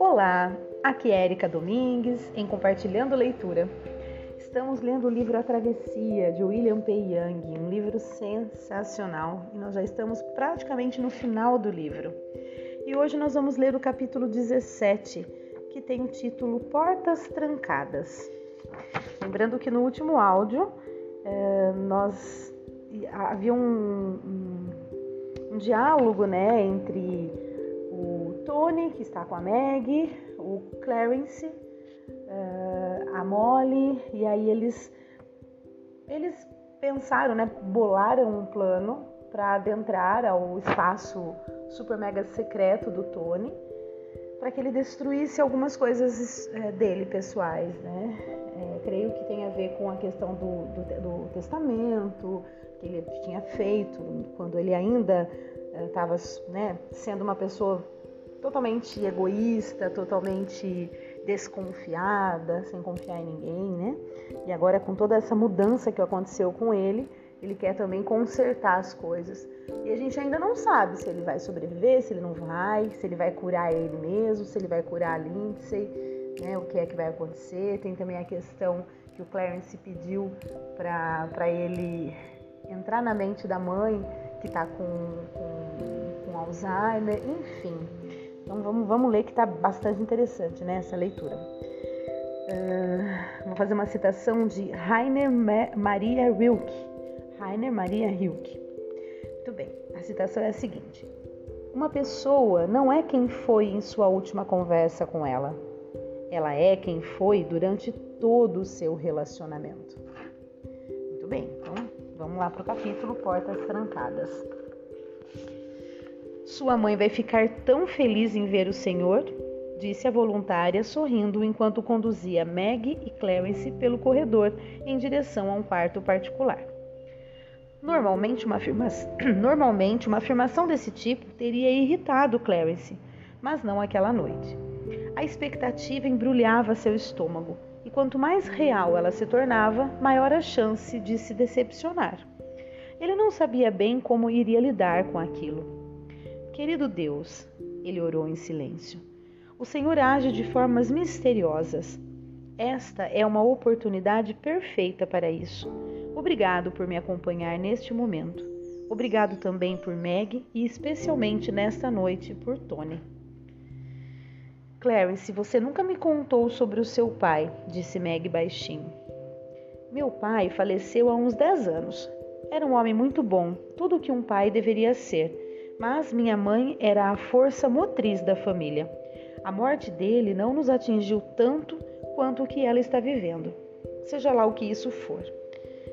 Olá, aqui é Erika Domingues em Compartilhando Leitura. Estamos lendo o livro A Travessia de William P. Young, um livro sensacional e nós já estamos praticamente no final do livro. E hoje nós vamos ler o capítulo 17, que tem o título Portas Trancadas. Lembrando que no último áudio eh, nós havia um, um, diálogo né, entre o Tony, que está com a Meg, o Clarence, uh, a Molly, e aí eles, eles pensaram, né, bolaram um plano para adentrar ao espaço super mega secreto do Tony, para que ele destruísse algumas coisas é, dele pessoais, né? É, creio que tem a ver com a questão do, do, do testamento que ele tinha feito quando ele ainda estava é, né, sendo uma pessoa totalmente egoísta, totalmente desconfiada, sem confiar em ninguém, né? E agora com toda essa mudança que aconteceu com ele, ele quer também consertar as coisas. E a gente ainda não sabe se ele vai sobreviver, se ele não vai, se ele vai curar ele mesmo, se ele vai curar a Lindsay, né? O que é que vai acontecer. Tem também a questão que o Clarence pediu para ele entrar na mente da mãe que está com, com, com Alzheimer, enfim. Então vamos, vamos ler que está bastante interessante né, essa leitura. Uh, vou fazer uma citação de Rainer Maria Rilke. Rainer Maria Rilke. Muito bem, a citação é a seguinte: Uma pessoa não é quem foi em sua última conversa com ela, ela é quem foi durante todo o seu relacionamento. Muito bem, então vamos lá para o capítulo Portas Trancadas. Sua mãe vai ficar tão feliz em ver o senhor, disse a voluntária, sorrindo enquanto conduzia Meg e Clarence pelo corredor em direção a um quarto particular. Normalmente uma, afirma... Normalmente, uma afirmação desse tipo teria irritado Clarence, mas não aquela noite. A expectativa embrulhava seu estômago, e quanto mais real ela se tornava, maior a chance de se decepcionar. Ele não sabia bem como iria lidar com aquilo. Querido Deus, ele orou em silêncio, o Senhor age de formas misteriosas. Esta é uma oportunidade perfeita para isso. Obrigado por me acompanhar neste momento. Obrigado também por Meg e especialmente nesta noite por Tony. Clarence, você nunca me contou sobre o seu pai, disse Meg baixinho. Meu pai faleceu há uns dez anos. Era um homem muito bom, tudo o que um pai deveria ser mas minha mãe era a força motriz da família. A morte dele não nos atingiu tanto quanto o que ela está vivendo, seja lá o que isso for.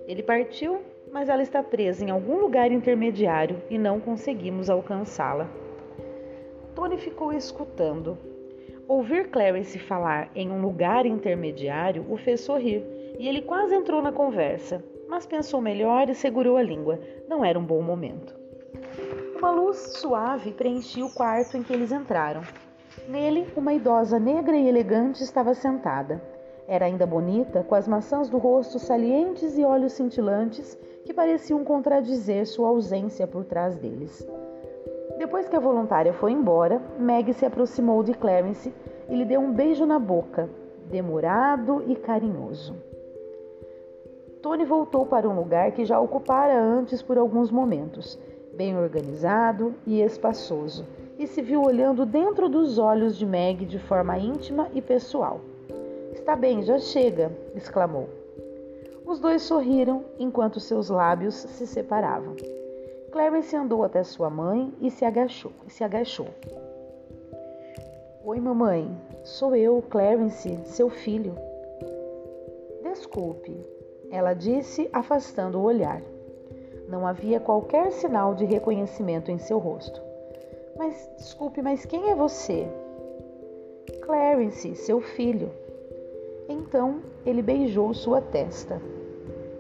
Ele partiu, mas ela está presa em algum lugar intermediário e não conseguimos alcançá-la. Tony ficou escutando. Ouvir Clarence falar em um lugar intermediário o fez sorrir e ele quase entrou na conversa, mas pensou melhor e segurou a língua. Não era um bom momento. Uma luz suave preenchia o quarto em que eles entraram. Nele, uma idosa negra e elegante estava sentada. Era ainda bonita, com as maçãs do rosto salientes e olhos cintilantes que pareciam contradizer sua ausência por trás deles. Depois que a voluntária foi embora, Meg se aproximou de Clarence e lhe deu um beijo na boca, demorado e carinhoso. Tony voltou para um lugar que já ocupara antes por alguns momentos bem organizado e espaçoso, e se viu olhando dentro dos olhos de Meg de forma íntima e pessoal. Está bem, já chega, exclamou. Os dois sorriram enquanto seus lábios se separavam. Clarence andou até sua mãe e se agachou. Se agachou. Oi, mamãe. Sou eu, Clarence, seu filho. Desculpe, ela disse, afastando o olhar. Não havia qualquer sinal de reconhecimento em seu rosto. Mas desculpe, mas quem é você? Clarence, seu filho. Então ele beijou sua testa.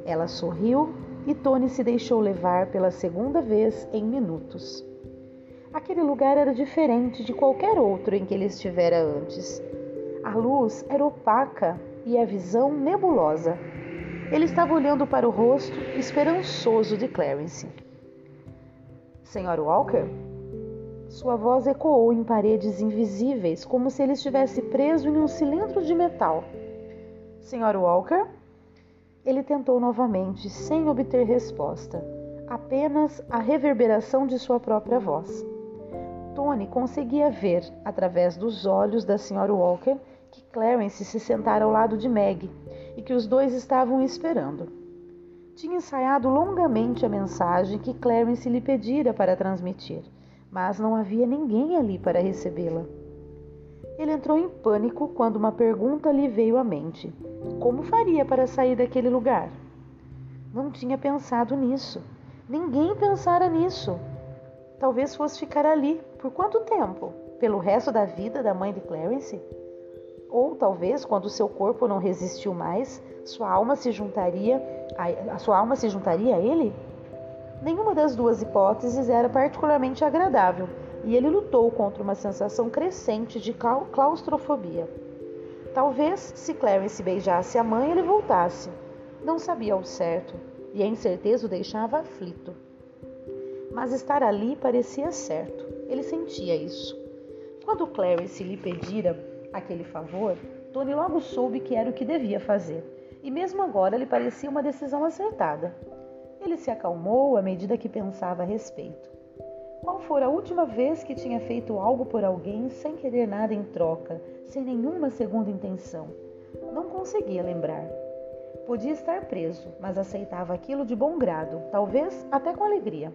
Ela sorriu e Tony se deixou levar pela segunda vez em minutos. Aquele lugar era diferente de qualquer outro em que ele estivera antes. A luz era opaca e a visão nebulosa. Ele estava olhando para o rosto esperançoso de Clarence. Sr. Walker? Sua voz ecoou em paredes invisíveis, como se ele estivesse preso em um cilindro de metal. Sr. Walker? Ele tentou novamente, sem obter resposta, apenas a reverberação de sua própria voz. Tony conseguia ver, através dos olhos da Sra. Walker, que Clarence se sentara ao lado de Meg e que os dois estavam esperando. Tinha ensaiado longamente a mensagem que Clarence lhe pedira para transmitir mas não havia ninguém ali para recebê-la. Ele entrou em pânico quando uma pergunta lhe veio à mente: Como faria para sair daquele lugar? Não tinha pensado nisso. Ninguém pensara nisso. Talvez fosse ficar ali. Por quanto tempo? Pelo resto da vida da mãe de Clarence? Ou talvez, quando seu corpo não resistiu mais, sua alma se juntaria a, a sua alma se juntaria a ele? Nenhuma das duas hipóteses era particularmente agradável e ele lutou contra uma sensação crescente de claustrofobia. Talvez, se Clarence beijasse a mãe, ele voltasse. Não sabia ao certo e a incerteza o deixava aflito. Mas estar ali parecia certo. Ele sentia isso. Quando Clarence lhe pedira aquele favor, Tony logo soube que era o que devia fazer. E mesmo agora lhe parecia uma decisão acertada. Ele se acalmou à medida que pensava a respeito. Qual fora a última vez que tinha feito algo por alguém sem querer nada em troca, sem nenhuma segunda intenção? Não conseguia lembrar. Podia estar preso, mas aceitava aquilo de bom grado, talvez até com alegria.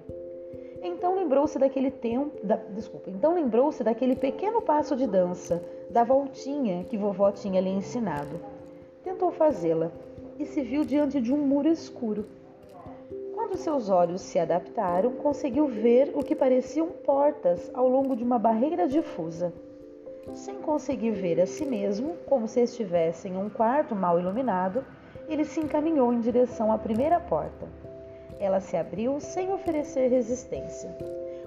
Então lembrou-se daquele tempo, da, desculpa, então lembrou-se daquele pequeno passo de dança, da voltinha que vovó tinha lhe ensinado. Tentou fazê-la e se viu diante de um muro escuro. Quando seus olhos se adaptaram, conseguiu ver o que pareciam portas ao longo de uma barreira difusa. Sem conseguir ver a si mesmo, como se estivesse em um quarto mal iluminado, ele se encaminhou em direção à primeira porta. Ela se abriu sem oferecer resistência.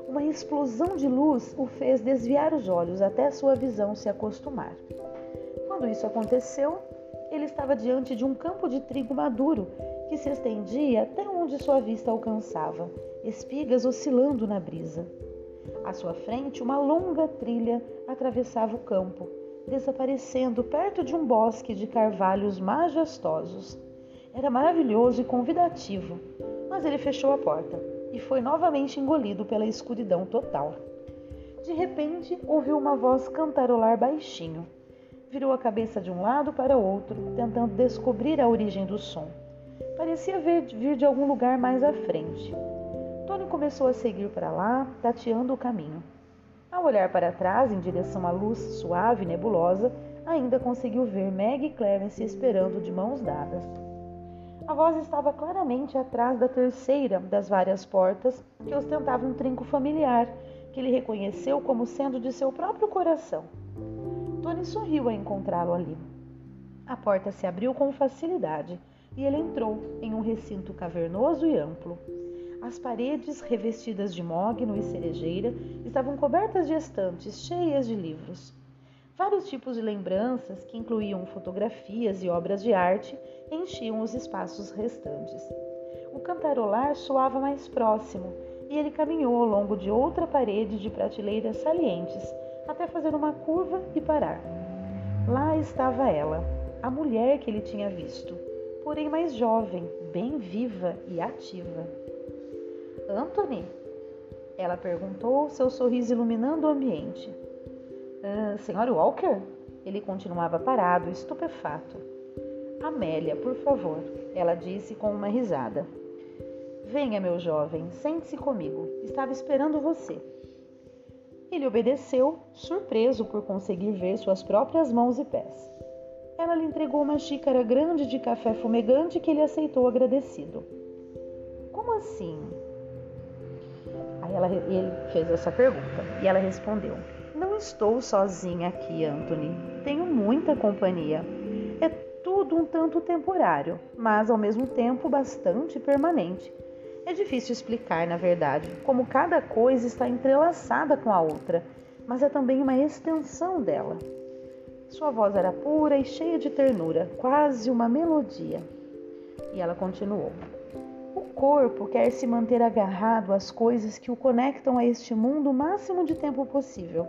Uma explosão de luz o fez desviar os olhos até sua visão se acostumar. Quando isso aconteceu, ele estava diante de um campo de trigo maduro que se estendia até onde sua vista alcançava, espigas oscilando na brisa. À sua frente, uma longa trilha atravessava o campo, desaparecendo perto de um bosque de carvalhos majestosos. Era maravilhoso e convidativo, mas ele fechou a porta e foi novamente engolido pela escuridão total. De repente, ouviu uma voz cantarolar baixinho. Virou a cabeça de um lado para outro, tentando descobrir a origem do som. Parecia vir de algum lugar mais à frente. Tony começou a seguir para lá, tateando o caminho. Ao olhar para trás, em direção à luz suave e nebulosa, ainda conseguiu ver Meg e Clarence esperando de mãos dadas. A voz estava claramente atrás da terceira das várias portas que ostentava um trinco familiar, que ele reconheceu como sendo de seu próprio coração. Tony sorriu ao encontrá-lo ali. A porta se abriu com facilidade e ele entrou em um recinto cavernoso e amplo. As paredes, revestidas de mogno e cerejeira, estavam cobertas de estantes cheias de livros. Vários tipos de lembranças, que incluíam fotografias e obras de arte, enchiam os espaços restantes. O cantarolar soava mais próximo e ele caminhou ao longo de outra parede de prateleiras salientes, até fazer uma curva e parar. Lá estava ela, a mulher que ele tinha visto porém mais jovem, bem viva e ativa. Anthony? Ela perguntou, seu sorriso iluminando o ambiente. Ah, Senhor Walker? Ele continuava parado, estupefato. Amélia, por favor, ela disse com uma risada. Venha, meu jovem, sente-se comigo. Estava esperando você. Ele obedeceu, surpreso por conseguir ver suas próprias mãos e pés. Ela lhe entregou uma xícara grande de café fumegante que ele aceitou agradecido. Como assim? Aí ela, ele fez essa pergunta e ela respondeu: Não estou sozinha aqui, Anthony. Tenho muita companhia. É tudo um tanto temporário, mas ao mesmo tempo bastante permanente. É difícil explicar, na verdade, como cada coisa está entrelaçada com a outra, mas é também uma extensão dela. Sua voz era pura e cheia de ternura, quase uma melodia. E ela continuou: O corpo quer se manter agarrado às coisas que o conectam a este mundo o máximo de tempo possível.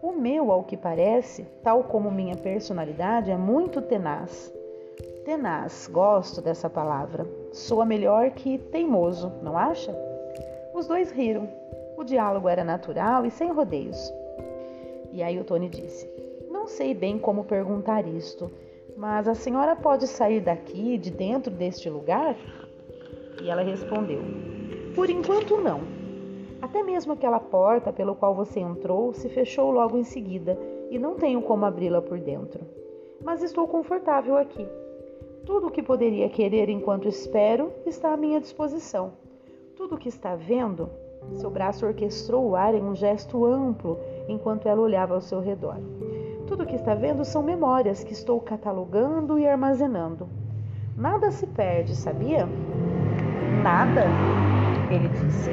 O meu, ao que parece, tal como minha personalidade, é muito tenaz. Tenaz, gosto dessa palavra. Soa melhor que teimoso, não acha? Os dois riram. O diálogo era natural e sem rodeios. E aí o Tony disse: sei bem como perguntar isto, mas a senhora pode sair daqui, de dentro deste lugar? E ela respondeu: Por enquanto não. Até mesmo aquela porta pelo qual você entrou se fechou logo em seguida e não tenho como abri-la por dentro. Mas estou confortável aqui. Tudo o que poderia querer enquanto espero está à minha disposição. Tudo o que está vendo, seu braço orquestrou o ar em um gesto amplo enquanto ela olhava ao seu redor. Tudo o que está vendo são memórias que estou catalogando e armazenando. Nada se perde, sabia? Nada, ele disse.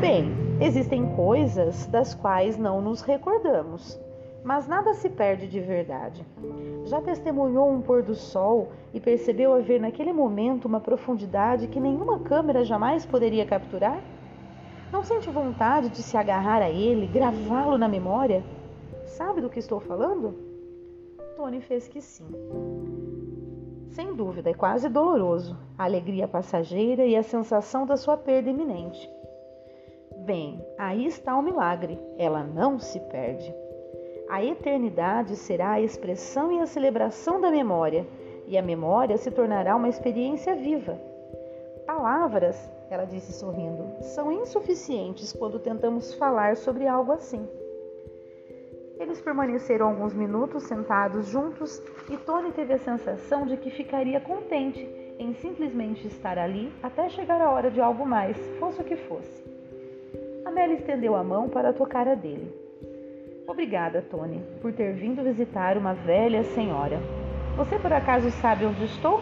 Bem, existem coisas das quais não nos recordamos, mas nada se perde de verdade. Já testemunhou um pôr do sol e percebeu haver naquele momento uma profundidade que nenhuma câmera jamais poderia capturar? Não sente vontade de se agarrar a ele, gravá-lo na memória? Sabe do que estou falando? Tony fez que sim. Sem dúvida, é quase doloroso a alegria passageira e a sensação da sua perda iminente. Bem, aí está o milagre, ela não se perde. A eternidade será a expressão e a celebração da memória, e a memória se tornará uma experiência viva. Palavras, ela disse sorrindo, são insuficientes quando tentamos falar sobre algo assim. Eles permaneceram alguns minutos sentados juntos e Tony teve a sensação de que ficaria contente em simplesmente estar ali até chegar a hora de algo mais, fosse o que fosse. Amélia estendeu a mão para tocar a dele. Obrigada, Tony, por ter vindo visitar uma velha senhora. Você por acaso sabe onde estou?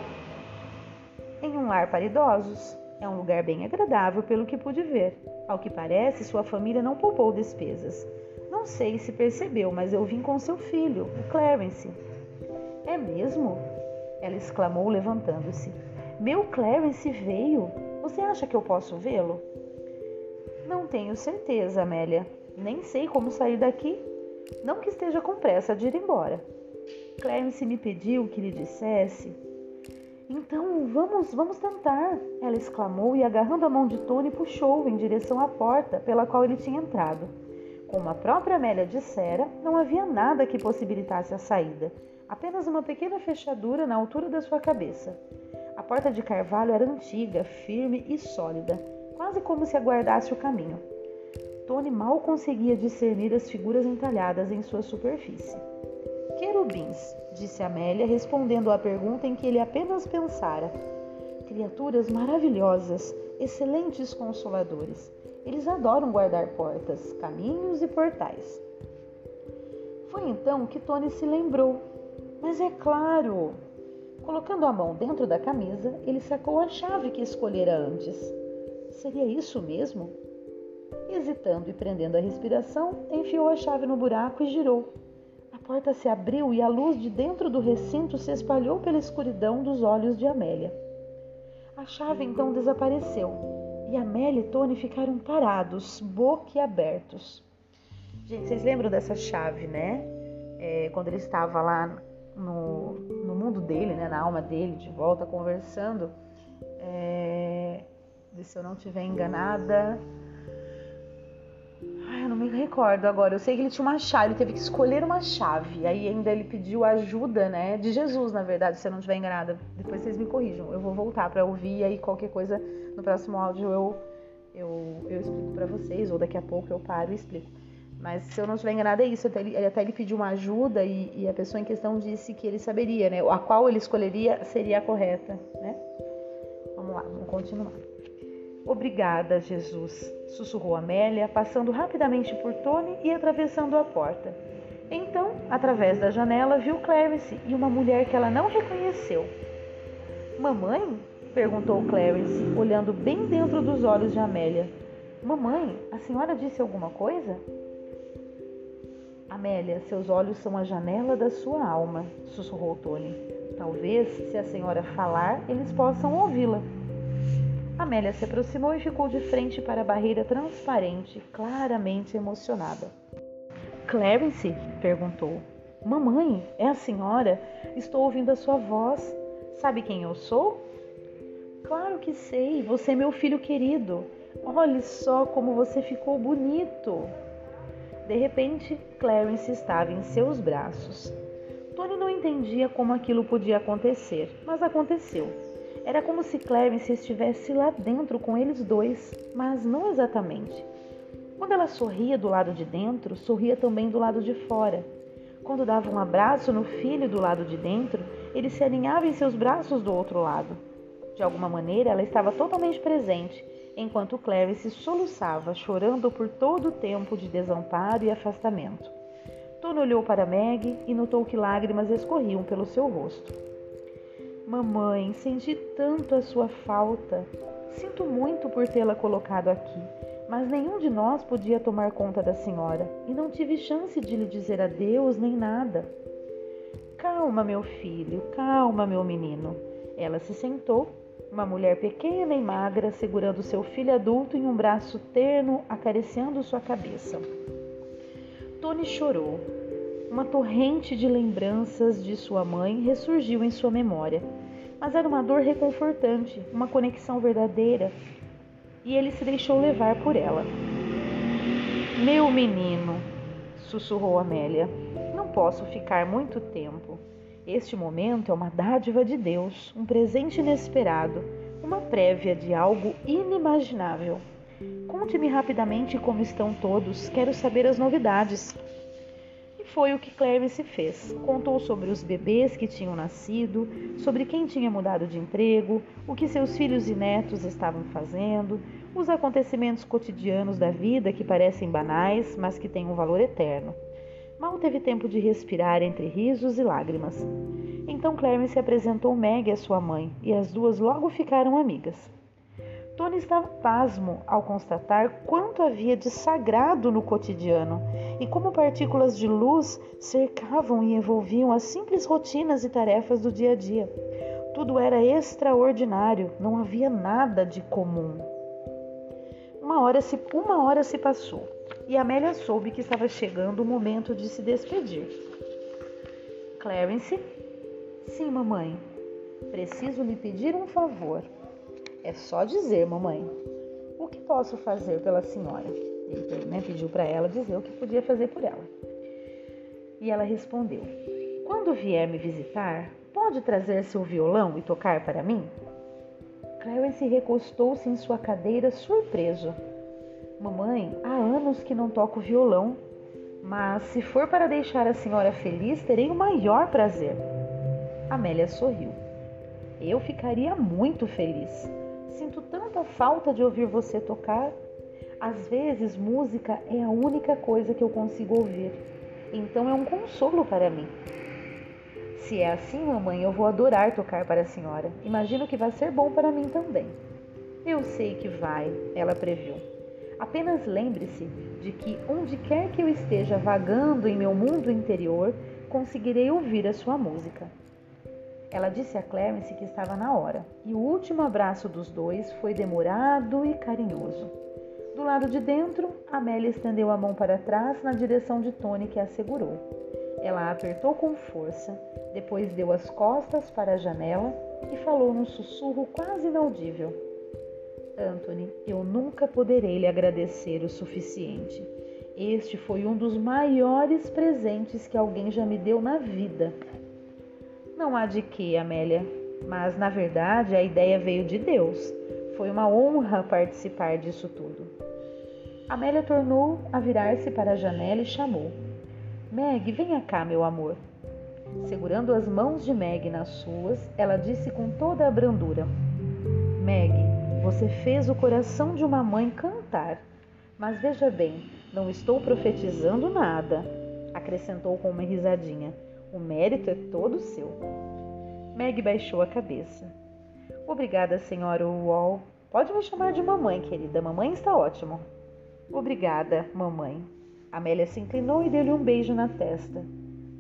Em um lar para idosos. É um lugar bem agradável, pelo que pude ver. Ao que parece, sua família não poupou despesas. Não sei se percebeu, mas eu vim com seu filho, o Clarence. É mesmo? Ela exclamou, levantando-se. Meu Clarence veio? Você acha que eu posso vê-lo? Não tenho certeza, Amélia. Nem sei como sair daqui. Não que esteja com pressa de ir embora. Clarence me pediu que lhe dissesse. Então, vamos, vamos tentar, ela exclamou e, agarrando a mão de Tony, puxou-o em direção à porta pela qual ele tinha entrado. Como a própria Amélia dissera, não havia nada que possibilitasse a saída, apenas uma pequena fechadura na altura da sua cabeça. A porta de carvalho era antiga, firme e sólida, quase como se aguardasse o caminho. Tony mal conseguia discernir as figuras entalhadas em sua superfície. Querubins, disse Amélia, respondendo à pergunta em que ele apenas pensara. Criaturas maravilhosas, excelentes consoladores. Eles adoram guardar portas, caminhos e portais. Foi então que Tony se lembrou. Mas é claro! Colocando a mão dentro da camisa, ele sacou a chave que escolhera antes. Seria isso mesmo? Hesitando e prendendo a respiração, enfiou a chave no buraco e girou. A porta se abriu e a luz de dentro do recinto se espalhou pela escuridão dos olhos de Amélia. A chave então desapareceu e Amélia e Tony ficaram parados, boquiabertos. Gente, vocês lembram dessa chave, né? É, quando ele estava lá no, no mundo dele, né? na alma dele, de volta, conversando. É, se eu não estiver enganada, recordo agora. Eu sei que ele tinha uma chave, ele teve que escolher uma chave. Aí ainda ele pediu ajuda, né? De Jesus, na verdade, se eu não estiver enganada. Depois vocês me corrijam. Eu vou voltar para ouvir e aí qualquer coisa no próximo áudio eu, eu, eu explico para vocês, ou daqui a pouco eu paro e explico. Mas se eu não estiver enganada, é isso. Até ele, até ele pediu uma ajuda e, e, a pessoa em questão disse que ele saberia, né? A qual ele escolheria seria a correta, né? Vamos lá, vamos continuar. Obrigada, Jesus, sussurrou Amélia, passando rapidamente por Tony e atravessando a porta. Então, através da janela, viu Clarence e uma mulher que ela não reconheceu. Mamãe? perguntou Clarence, olhando bem dentro dos olhos de Amélia. Mamãe, a senhora disse alguma coisa? Amélia, seus olhos são a janela da sua alma, sussurrou Tony. Talvez, se a senhora falar, eles possam ouvi-la. Amélia se aproximou e ficou de frente para a barreira transparente, claramente emocionada. Clarence? perguntou. Mamãe, é a senhora? Estou ouvindo a sua voz. Sabe quem eu sou? Claro que sei, você é meu filho querido. Olhe só como você ficou bonito. De repente, Clarence estava em seus braços. Tony não entendia como aquilo podia acontecer, mas aconteceu. Era como se Clarence estivesse lá dentro com eles dois, mas não exatamente. Quando ela sorria do lado de dentro, sorria também do lado de fora. Quando dava um abraço no filho do lado de dentro, ele se alinhava em seus braços do outro lado. De alguma maneira, ela estava totalmente presente, enquanto Clarice soluçava, chorando por todo o tempo de desamparo e afastamento. Tony olhou para Meg e notou que lágrimas escorriam pelo seu rosto. Mamãe, senti tanto a sua falta. Sinto muito por tê-la colocado aqui mas nenhum de nós podia tomar conta da senhora e não tive chance de lhe dizer adeus nem nada. Calma, meu filho, calma, meu menino. Ela se sentou, uma mulher pequena e magra, segurando seu filho adulto em um braço terno, acariciando sua cabeça. Tony chorou. Uma torrente de lembranças de sua mãe ressurgiu em sua memória, mas era uma dor reconfortante, uma conexão verdadeira e ele se deixou levar por ela. Meu menino, sussurrou Amélia, não posso ficar muito tempo. Este momento é uma dádiva de Deus, um presente inesperado, uma prévia de algo inimaginável. Conte-me rapidamente como estão todos, quero saber as novidades. Foi o que Clarice fez. Contou sobre os bebês que tinham nascido, sobre quem tinha mudado de emprego, o que seus filhos e netos estavam fazendo, os acontecimentos cotidianos da vida que parecem banais, mas que têm um valor eterno. Mal teve tempo de respirar entre risos e lágrimas. Então Clarence apresentou Meg à sua mãe e as duas logo ficaram amigas. Tony estava pasmo ao constatar quanto havia de sagrado no cotidiano e como partículas de luz cercavam e envolviam as simples rotinas e tarefas do dia a dia. Tudo era extraordinário, não havia nada de comum. Uma hora se, uma hora se passou e Amélia soube que estava chegando o momento de se despedir. Clarence? Sim, mamãe. Preciso lhe pedir um favor. É só dizer, mamãe. O que posso fazer pela senhora? Ele né, pediu para ela dizer o que podia fazer por ela. E ela respondeu: Quando vier me visitar, pode trazer seu violão e tocar para mim? Clarence recostou-se em sua cadeira surpreso. Mamãe, há anos que não toco violão, mas se for para deixar a senhora feliz, terei o maior prazer. Amélia sorriu. Eu ficaria muito feliz. Sinto tanta falta de ouvir você tocar. Às vezes, música é a única coisa que eu consigo ouvir, então é um consolo para mim. Se é assim, mamãe, eu vou adorar tocar para a senhora. Imagino que vai ser bom para mim também. Eu sei que vai, ela previu. Apenas lembre-se de que onde quer que eu esteja vagando em meu mundo interior, conseguirei ouvir a sua música. Ela disse a Clarence que estava na hora, e o último abraço dos dois foi demorado e carinhoso. Do lado de dentro, Amélia estendeu a mão para trás na direção de Tony, que a segurou. Ela a apertou com força, depois deu as costas para a janela e falou num sussurro quase inaudível: Anthony, eu nunca poderei lhe agradecer o suficiente. Este foi um dos maiores presentes que alguém já me deu na vida não há de que, Amélia, mas na verdade a ideia veio de Deus. Foi uma honra participar disso tudo. Amélia tornou a virar-se para a janela e chamou: Meg, venha cá, meu amor. Segurando as mãos de Meg nas suas, ela disse com toda a brandura: Meg, você fez o coração de uma mãe cantar. Mas veja bem, não estou profetizando nada, acrescentou com uma risadinha. O mérito é todo seu. Meg baixou a cabeça. Obrigada, senhora Wall. Pode me chamar de mamãe, querida. Mamãe está ótimo. Obrigada, mamãe. Amélia se inclinou e deu-lhe um beijo na testa.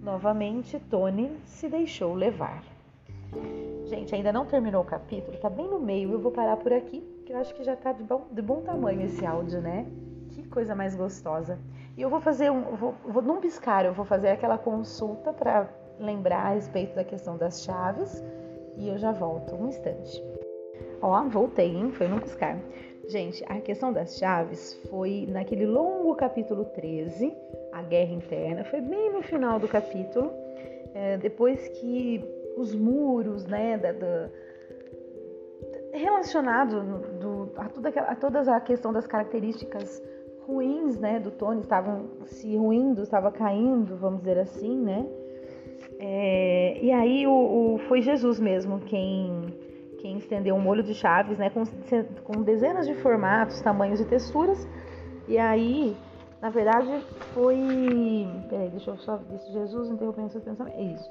Novamente, Tony se deixou levar. Gente, ainda não terminou o capítulo, tá bem no meio. Eu vou parar por aqui, que eu acho que já tá de bom, de bom tamanho esse áudio, né? Coisa mais gostosa. E eu vou fazer um, vou, vou num piscar, eu vou fazer aquela consulta para lembrar a respeito da questão das chaves e eu já volto um instante. Ó, voltei, hein? Foi num piscar. Gente, a questão das chaves foi naquele longo capítulo 13, a guerra interna, foi bem no final do capítulo, é, depois que os muros, né, da, da relacionado do, a, toda, a toda a questão das características ruins, né, do Tony estavam se ruindo, estava caindo, vamos dizer assim, né? É, e aí o, o, foi Jesus mesmo quem quem estendeu um molho de chaves, né, com, com dezenas de formatos, tamanhos e texturas. E aí, na verdade, foi. Peraí, deixa eu só. Disse Jesus interrompendo seu pensamento. É isso.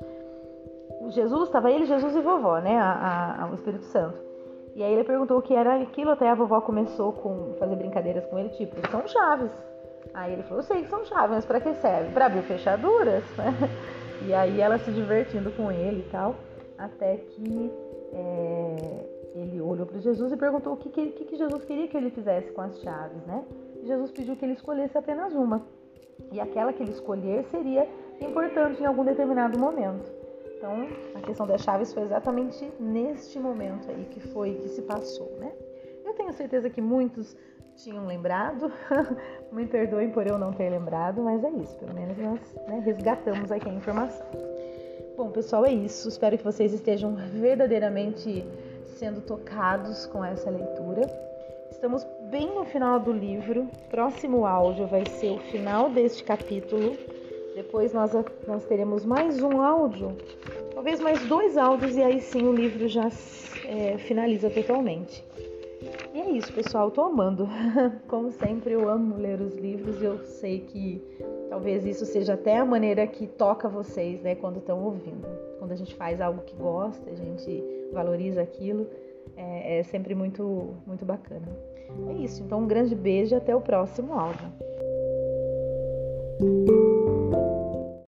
Jesus, estava ele, Jesus e vovó, né? A, a, o Espírito Santo. E aí ele perguntou o que era aquilo, até a vovó começou com fazer brincadeiras com ele, tipo, são chaves. Aí ele falou, eu sei que são chaves, mas para que serve? Para abrir fechaduras, né? E aí ela se divertindo com ele e tal, até que é, ele olhou para Jesus e perguntou o que, que, que, Jesus queria que ele fizesse com as chaves, né? E Jesus pediu que ele escolhesse apenas uma. E aquela que ele escolher seria importante em algum determinado momento. Então, a questão das chaves foi exatamente neste momento aí que foi que se passou, né? Eu tenho certeza que muitos tinham lembrado. Me perdoem por eu não ter lembrado, mas é isso. Pelo menos nós né, resgatamos aqui a informação. Bom, pessoal, é isso. Espero que vocês estejam verdadeiramente sendo tocados com essa leitura. Estamos bem no final do livro. Próximo áudio vai ser o final deste capítulo. Depois nós, nós teremos mais um áudio, talvez mais dois áudios, e aí sim o livro já é, finaliza totalmente. E é isso, pessoal. Eu tô amando. Como sempre, eu amo ler os livros e eu sei que talvez isso seja até a maneira que toca vocês, né, quando estão ouvindo. Quando a gente faz algo que gosta, a gente valoriza aquilo, é, é sempre muito, muito bacana. É isso. Então, um grande beijo e até o próximo áudio.